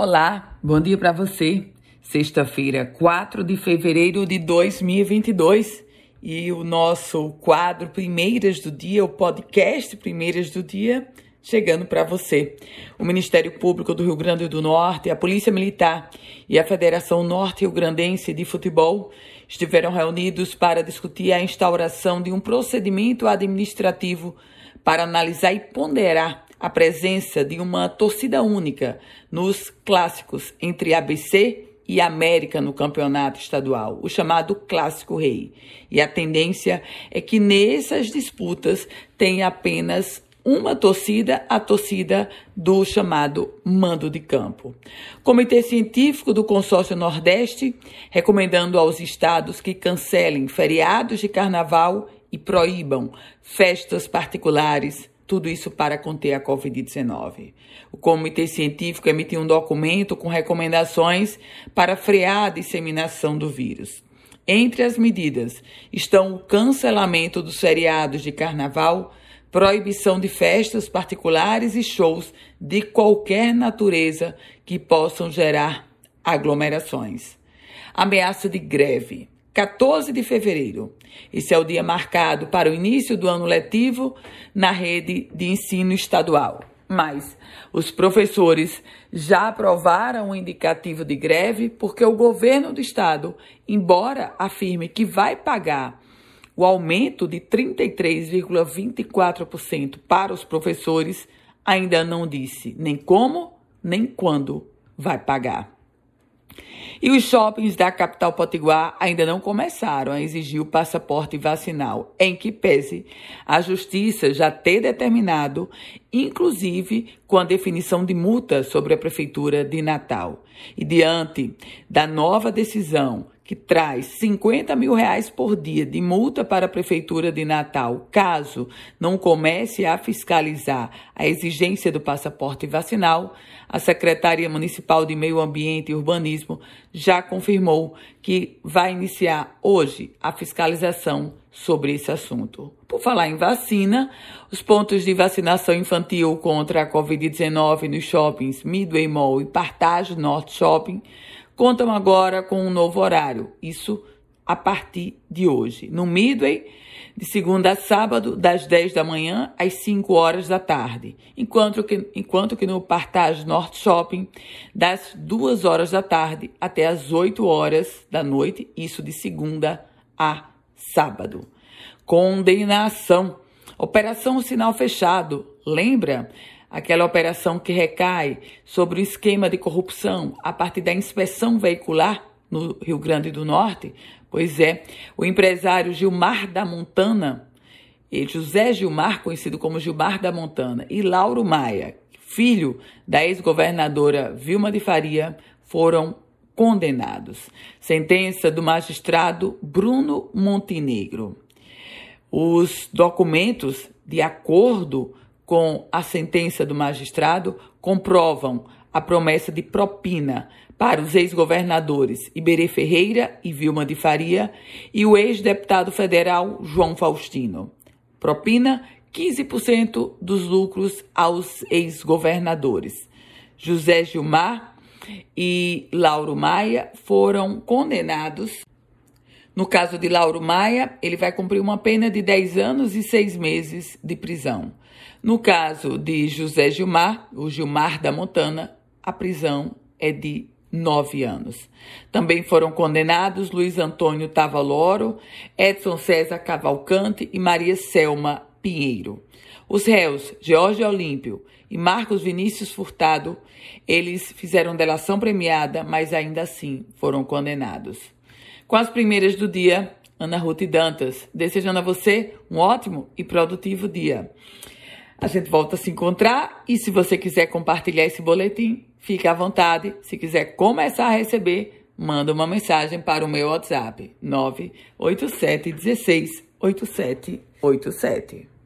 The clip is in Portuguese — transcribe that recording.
Olá, bom dia para você. Sexta-feira, 4 de fevereiro de 2022 e o nosso quadro Primeiras do Dia, o podcast Primeiras do Dia, chegando para você. O Ministério Público do Rio Grande do Norte, a Polícia Militar e a Federação Norte Rio Grandense de Futebol estiveram reunidos para discutir a instauração de um procedimento administrativo para analisar e ponderar a presença de uma torcida única nos clássicos entre ABC e América no campeonato estadual, o chamado Clássico Rei. E a tendência é que nessas disputas tenha apenas uma torcida, a torcida do chamado mando de campo. Comitê Científico do Consórcio Nordeste recomendando aos estados que cancelem feriados de carnaval e proíbam festas particulares tudo isso para conter a Covid-19. O Comitê Científico emitiu um documento com recomendações para frear a disseminação do vírus. Entre as medidas estão o cancelamento dos feriados de carnaval, proibição de festas particulares e shows de qualquer natureza que possam gerar aglomerações. Ameaça de greve. 14 de fevereiro. Esse é o dia marcado para o início do ano letivo na rede de ensino estadual. Mas os professores já aprovaram o indicativo de greve porque o governo do estado, embora afirme que vai pagar o aumento de 33,24% para os professores, ainda não disse nem como nem quando vai pagar. E os shoppings da capital potiguar ainda não começaram a exigir o passaporte vacinal, em que pese a justiça já ter determinado, inclusive com a definição de multa sobre a prefeitura de Natal. E diante da nova decisão que traz 50 mil reais por dia de multa para a Prefeitura de Natal, caso não comece a fiscalizar a exigência do passaporte vacinal, a Secretaria Municipal de Meio Ambiente e Urbanismo já confirmou que vai iniciar hoje a fiscalização sobre esse assunto. Por falar em vacina, os pontos de vacinação infantil contra a Covid-19 nos shoppings Midway Mall e Partage North Shopping contam agora com um novo horário. Isso a partir de hoje. No Midway, de segunda a sábado, das 10 da manhã às 5 horas da tarde. Enquanto que, enquanto que no Partage North Shopping, das 2 horas da tarde até as 8 horas da noite, isso de segunda a sábado. Condenação. Operação Sinal Fechado. Lembra? Aquela operação que recai sobre o esquema de corrupção a partir da inspeção veicular no Rio Grande do Norte? Pois é, o empresário Gilmar da Montana, José Gilmar, conhecido como Gilmar da Montana, e Lauro Maia, filho da ex-governadora Vilma de Faria, foram condenados. Sentença do magistrado Bruno Montenegro. Os documentos de acordo com a sentença do magistrado comprovam a promessa de propina para os ex-governadores Iberê Ferreira e Vilma de Faria e o ex-deputado federal João Faustino. Propina 15% dos lucros aos ex-governadores. José Gilmar e Lauro Maia foram condenados. No caso de Lauro Maia, ele vai cumprir uma pena de 10 anos e 6 meses de prisão. No caso de José Gilmar, o Gilmar da Montana, a prisão é de nove anos. Também foram condenados Luiz Antônio Tavaloro, Edson César Cavalcante e Maria Selma Pinheiro. Os réus, Jorge Olímpio e Marcos Vinícius Furtado, eles fizeram delação premiada, mas ainda assim foram condenados. Com as primeiras do dia, Ana Ruth Dantas, desejando a você um ótimo e produtivo dia. A gente volta a se encontrar e se você quiser compartilhar esse boletim, fique à vontade. Se quiser começar a receber, manda uma mensagem para o meu WhatsApp 987 16 8787.